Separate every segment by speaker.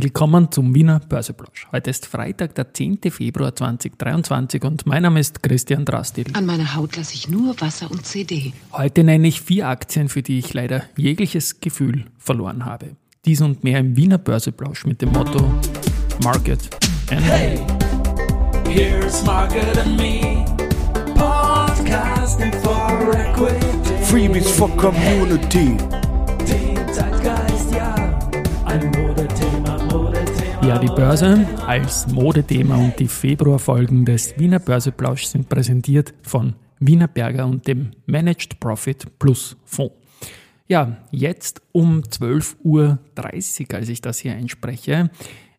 Speaker 1: Willkommen zum Wiener Börseplausch. Heute ist Freitag, der 10. Februar 2023 und mein Name ist Christian Drastil.
Speaker 2: An meiner Haut lasse ich nur Wasser und CD.
Speaker 1: Heute nenne ich vier Aktien, für die ich leider jegliches Gefühl verloren habe. Dies und mehr im Wiener Börseplausch mit dem Motto Market and Hey, here's Market and Me. Podcasting for Equity. Freebies for Community. Ja, die Börse als Modethema und die Februarfolgen des Wiener Börseplausch sind präsentiert von Wiener Berger und dem Managed Profit Plus Fonds. Ja, jetzt um 12.30 Uhr, als ich das hier einspreche,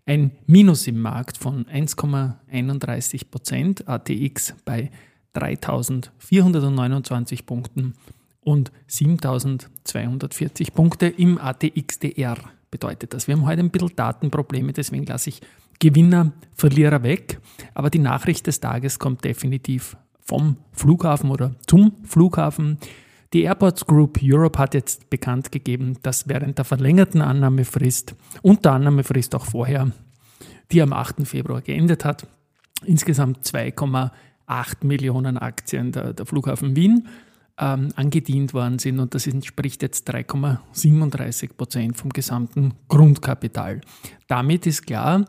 Speaker 1: ein Minus im Markt von 1,31 Prozent, ATX bei 3.429 Punkten und 7.240 Punkte im ATXDR bedeutet das. Wir haben heute ein bisschen Datenprobleme, deswegen lasse ich Gewinner, Verlierer weg. Aber die Nachricht des Tages kommt definitiv vom Flughafen oder zum Flughafen. Die Airports Group Europe hat jetzt bekannt gegeben, dass während der verlängerten Annahmefrist und der Annahmefrist auch vorher, die am 8. Februar geendet hat, insgesamt 2,8 Millionen Aktien der, der Flughafen Wien ähm, angedient worden sind und das entspricht jetzt 3,37 Prozent vom gesamten Grundkapital. Damit ist klar,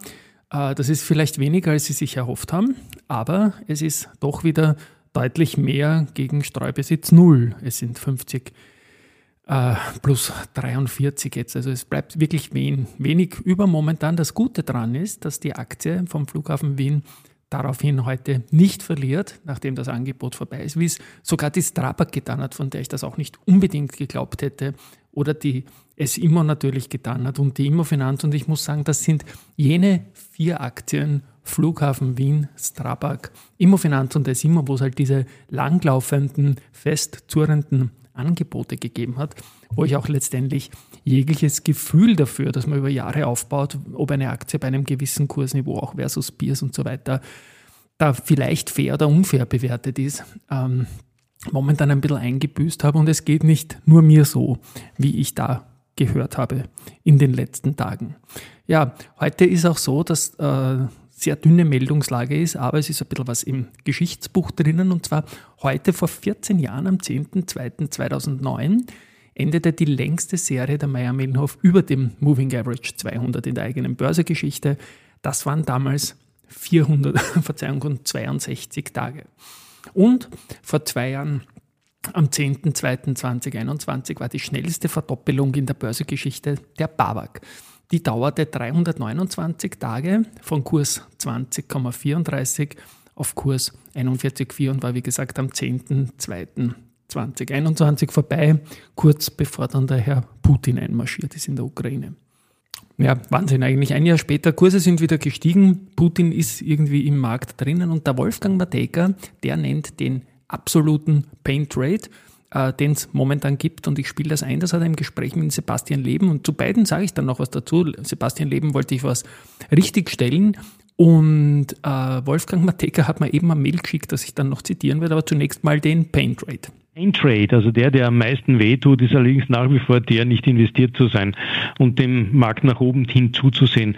Speaker 1: äh, das ist vielleicht weniger, als Sie sich erhofft haben, aber es ist doch wieder deutlich mehr gegen Streubesitz null. Es sind 50 äh, plus 43 jetzt. Also es bleibt wirklich wen, wenig über momentan. Das Gute daran ist, dass die Aktie vom Flughafen Wien daraufhin heute nicht verliert, nachdem das Angebot vorbei ist, wie es sogar die Strabag getan hat, von der ich das auch nicht unbedingt geglaubt hätte, oder die es immer natürlich getan hat und die Immofinanz. Und ich muss sagen, das sind jene vier Aktien, Flughafen Wien, Strabag, Immofinanz und es immer, wo es halt diese langlaufenden, festzurrenden Angebote gegeben hat, wo ich auch letztendlich jegliches Gefühl dafür, dass man über Jahre aufbaut, ob eine Aktie bei einem gewissen Kursniveau auch versus Peers und so weiter, da vielleicht fair oder unfair bewertet ist, ähm, momentan ein bisschen eingebüßt habe. Und es geht nicht nur mir so, wie ich da gehört habe in den letzten Tagen. Ja, heute ist auch so, dass äh, sehr dünne Meldungslage ist, aber es ist ein bisschen was im Geschichtsbuch drinnen. Und zwar heute vor 14 Jahren, am 10.02.2009, endete die längste Serie der Meyer-Mellenhof über dem Moving Average 200 in der eigenen Börsegeschichte. Das waren damals 400, Verzeihung, 62 Tage. Und vor zwei Jahren, am 10.02.2021, war die schnellste Verdoppelung in der Börsegeschichte der BAWAG. Die dauerte 329 Tage von Kurs 20,34 auf Kurs 41,4 und war wie gesagt am 10.02. 2021 vorbei, kurz bevor dann der Herr Putin einmarschiert ist in der Ukraine. Ja, Wahnsinn eigentlich. Ein Jahr später, Kurse sind wieder gestiegen, Putin ist irgendwie im Markt drinnen und der Wolfgang Matejka, der nennt den absoluten Pain Trade, äh, den es momentan gibt und ich spiele das ein, das hat er im Gespräch mit Sebastian Leben und zu beiden sage ich dann noch was dazu. Sebastian Leben wollte ich was richtig stellen und äh, Wolfgang Matejka hat mir eben ein Mail geschickt, das ich dann noch zitieren werde, aber zunächst mal den Pain Trade.
Speaker 3: Ein Trade, also der, der am meisten wehtut, ist allerdings nach wie vor der, nicht investiert zu sein und dem Markt nach oben hin zuzusehen.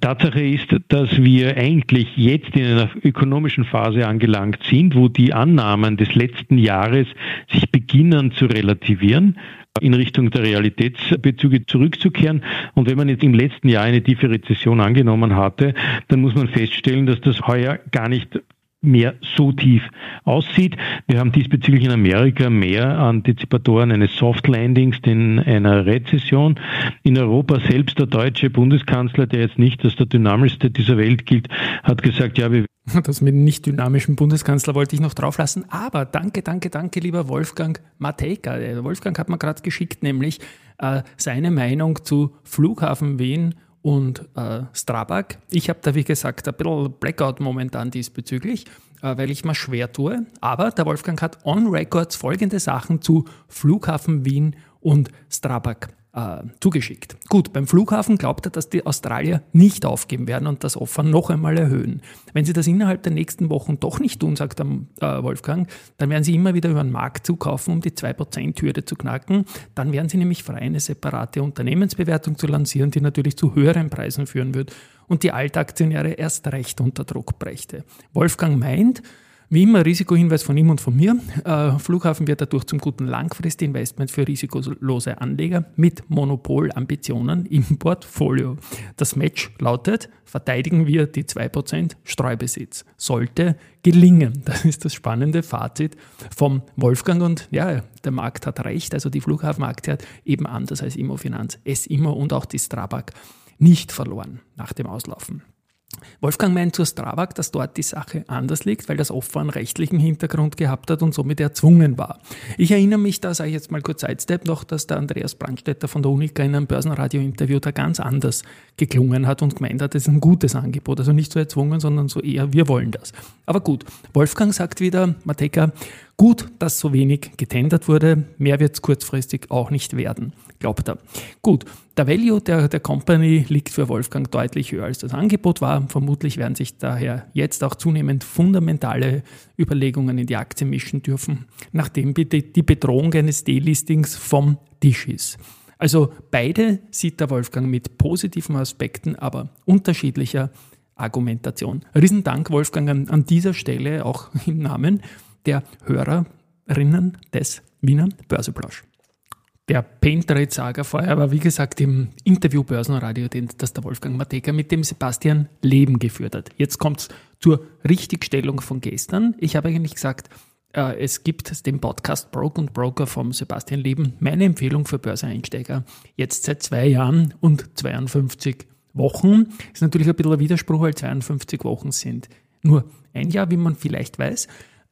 Speaker 3: Tatsache ist, dass wir eigentlich jetzt in einer ökonomischen Phase angelangt sind, wo die Annahmen des letzten Jahres sich beginnen zu relativieren in Richtung der Realitätsbezüge zurückzukehren. Und wenn man jetzt im letzten Jahr eine tiefe Rezession angenommen hatte, dann muss man feststellen, dass das heuer gar nicht mehr so tief aussieht. Wir haben diesbezüglich in Amerika mehr Antizipatoren eines Soft Landings denn einer Rezession. In Europa selbst der deutsche Bundeskanzler, der jetzt nicht als der dynamischste dieser Welt gilt, hat gesagt, ja, wir
Speaker 1: das mit dem nicht dynamischen Bundeskanzler wollte ich noch drauflassen. Aber danke, danke, danke, lieber Wolfgang Matejka. Wolfgang hat mir gerade geschickt, nämlich äh, seine Meinung zu Flughafen Wien und äh, Strabag. Ich habe da, wie gesagt, ein bisschen Blackout momentan diesbezüglich, äh, weil ich mal schwer tue. Aber der Wolfgang hat on Records folgende Sachen zu Flughafen Wien und Strabag äh, zugeschickt. Gut, beim Flughafen glaubt er, dass die Australier nicht aufgeben werden und das Opfer noch einmal erhöhen. Wenn sie das innerhalb der nächsten Wochen doch nicht tun, sagt der, äh, Wolfgang, dann werden sie immer wieder über den Markt zukaufen, um die 2%-Hürde zu knacken. Dann werden sie nämlich frei eine separate Unternehmensbewertung zu lancieren, die natürlich zu höheren Preisen führen wird und die Altaktionäre erst recht unter Druck brächte. Wolfgang meint, wie immer Risikohinweis von ihm und von mir. Äh, Flughafen wird dadurch zum guten Langfristinvestment für risikolose Anleger mit Monopolambitionen im Portfolio. Das Match lautet, verteidigen wir die 2% Streubesitz. Sollte gelingen. Das ist das spannende Fazit vom Wolfgang und ja, der Markt hat recht. Also die Flughafenaktie hat eben anders als Immofinanz, es immer und auch die Strabag nicht verloren nach dem Auslaufen. Wolfgang meint zur Strabag, dass dort die Sache anders liegt, weil das Opfer einen rechtlichen Hintergrund gehabt hat und somit erzwungen war. Ich erinnere mich, da sage ich jetzt mal kurz Sidestep noch, dass der Andreas Brandstätter von der Unica in einem Börsenradio-Interview da ganz anders geklungen hat und gemeint hat, das ist ein gutes Angebot. Also nicht so erzwungen, sondern so eher, wir wollen das. Aber gut, Wolfgang sagt wieder, Mateka, gut, dass so wenig getendert wurde, mehr wird es kurzfristig auch nicht werden glaubt er. Gut, der Value der, der Company liegt für Wolfgang deutlich höher als das Angebot war. Vermutlich werden sich daher jetzt auch zunehmend fundamentale Überlegungen in die Aktie mischen dürfen, nachdem die Bedrohung eines Delistings vom Tisch ist. Also beide sieht der Wolfgang mit positiven Aspekten, aber unterschiedlicher Argumentation. Riesendank, Wolfgang, an, an dieser Stelle auch im Namen der Hörerinnen des Wiener Börseplausch. Der Paintrade-Saga vorher war, wie gesagt, im Interview Börsenradio, das der Wolfgang Mateka mit dem Sebastian Leben geführt hat. Jetzt kommt es zur Richtigstellung von gestern. Ich habe eigentlich gesagt, äh, es gibt den Podcast Broke und Broker vom Sebastian Leben, meine Empfehlung für Börseeinsteiger, jetzt seit zwei Jahren und 52 Wochen. Ist natürlich ein bisschen ein Widerspruch, weil 52 Wochen sind nur ein Jahr, wie man vielleicht weiß.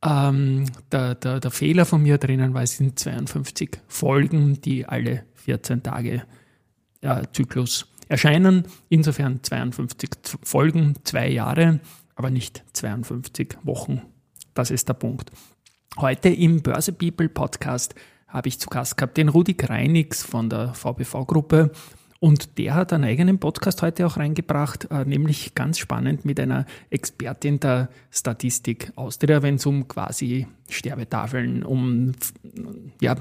Speaker 1: Ähm, der, der, der, Fehler von mir drinnen war, es sind 52 Folgen, die alle 14 Tage äh, Zyklus erscheinen. Insofern 52 Folgen, zwei Jahre, aber nicht 52 Wochen. Das ist der Punkt. Heute im Börse People Podcast habe ich zu Gast gehabt den Rudi Kreinix von der VBV-Gruppe und der hat einen eigenen Podcast heute auch reingebracht, äh, nämlich ganz spannend mit einer Expertin der Statistik Austria, wenn es um quasi Sterbetafeln, um ja,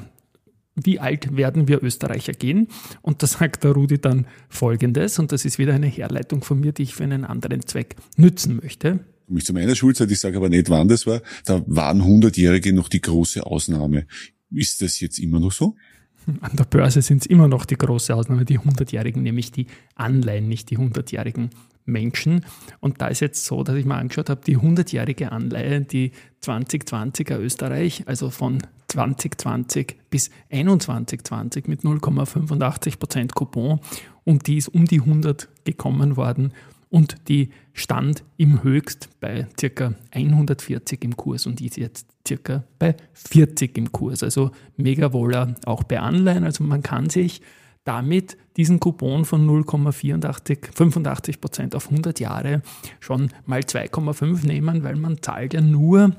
Speaker 1: wie alt werden wir Österreicher gehen? Und da sagt der Rudi dann Folgendes, und das ist wieder eine Herleitung von mir, die ich für einen anderen Zweck nützen möchte.
Speaker 4: Mich zu meiner Schulzeit, ich sage aber nicht, wann das war, da waren Hundertjährige noch die große Ausnahme. Ist das jetzt immer noch so?
Speaker 1: An der Börse sind es immer noch die große Ausnahme, die 100-Jährigen, nämlich die Anleihen, nicht die 100-jährigen Menschen. Und da ist jetzt so, dass ich mal angeschaut habe, die 100-jährige Anleihe, die 2020er Österreich, also von 2020 bis 2120 mit 0,85 Prozent Coupon und die ist um die 100 gekommen worden und die stand im Höchst bei circa 140 im Kurs und ist jetzt circa bei 40 im Kurs. Also mega wohler auch bei Anleihen. Also man kann sich damit diesen Coupon von 0,85 Prozent auf 100 Jahre schon mal 2,5 nehmen, weil man zahlt ja nur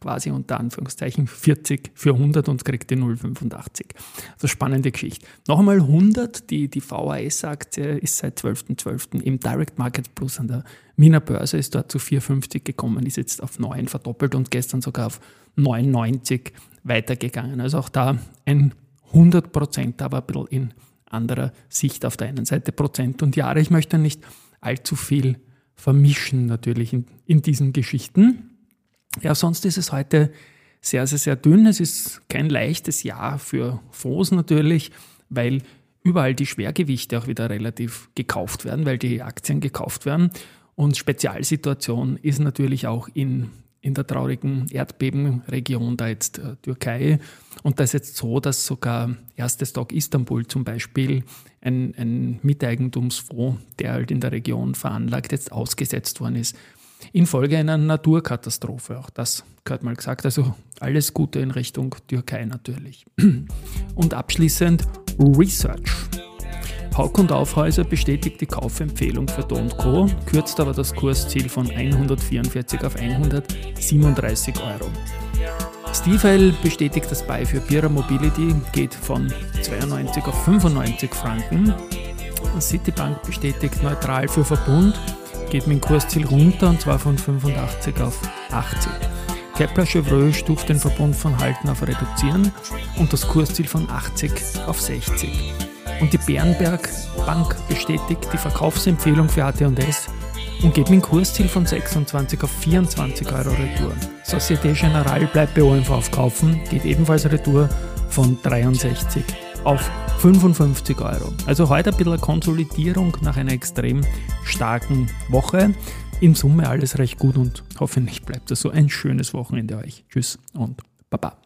Speaker 1: quasi unter Anführungszeichen 40 für 100 und kriegt die 0,85. Also spannende Geschichte. Noch einmal 100, die, die VAS-Aktie ist seit 12.12. .12. im Direct Market Plus an der Wiener Börse, ist dort zu 4,50 gekommen, ist jetzt auf 9 verdoppelt und gestern sogar auf 9,90 weitergegangen. Also auch da ein 100 Prozent, aber ein bisschen in anderer Sicht auf der einen Seite Prozent und Jahre. Ich möchte nicht allzu viel vermischen natürlich in, in diesen Geschichten. Ja, sonst ist es heute sehr, sehr, sehr dünn. Es ist kein leichtes Jahr für Fonds natürlich, weil überall die Schwergewichte auch wieder relativ gekauft werden, weil die Aktien gekauft werden. Und Spezialsituation ist natürlich auch in, in der traurigen Erdbebenregion, da jetzt äh, Türkei. Und da ist jetzt so, dass sogar Erste Stock Istanbul zum Beispiel, ein, ein Miteigentumsfonds, der halt in der Region veranlagt, jetzt ausgesetzt worden ist infolge einer Naturkatastrophe. Auch das gehört mal gesagt. Also alles Gute in Richtung Türkei natürlich. Und abschließend Research. Hauk und Aufhäuser bestätigt die Kaufempfehlung für Do Co., kürzt aber das Kursziel von 144 auf 137 Euro. DeFi bestätigt das Buy für Pira Mobility, geht von 92 auf 95 Franken. Citibank bestätigt neutral für Verbund, geht dem Kursziel runter und zwar von 85 auf 80. Kepler Chevreux stuft den Verbund von Halten auf Reduzieren und das Kursziel von 80 auf 60. Und die Bärenberg Bank bestätigt die Verkaufsempfehlung für AT&S und geht dem Kursziel von 26 auf 24 Euro Retour. Societe Generale bleibt bei OMV aufkaufen, geht ebenfalls Retour von 63 auf 55 Euro. Also heute ein bisschen Konsolidierung nach einer extrem starken Woche. In Summe alles recht gut und hoffentlich bleibt es so ein schönes Wochenende euch. Tschüss und Baba.